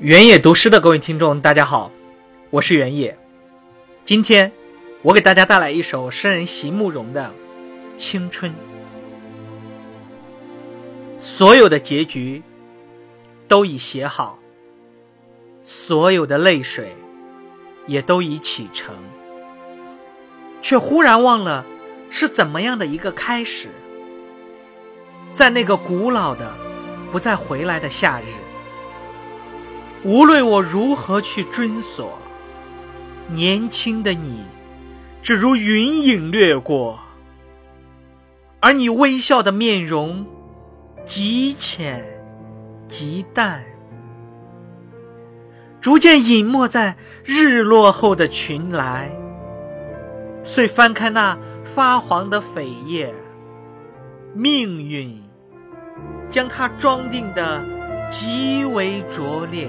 原野读诗的各位听众，大家好，我是原野。今天我给大家带来一首诗人席慕容的《青春》。所有的结局都已写好，所有的泪水也都已启程，却忽然忘了是怎么样的一个开始。在那个古老的、不再回来的夏日。无论我如何去追索，年轻的你，只如云影掠过，而你微笑的面容，极浅极淡，逐渐隐没在日落后的群来。遂翻开那发黄的扉页，命运将它装订的极为拙劣。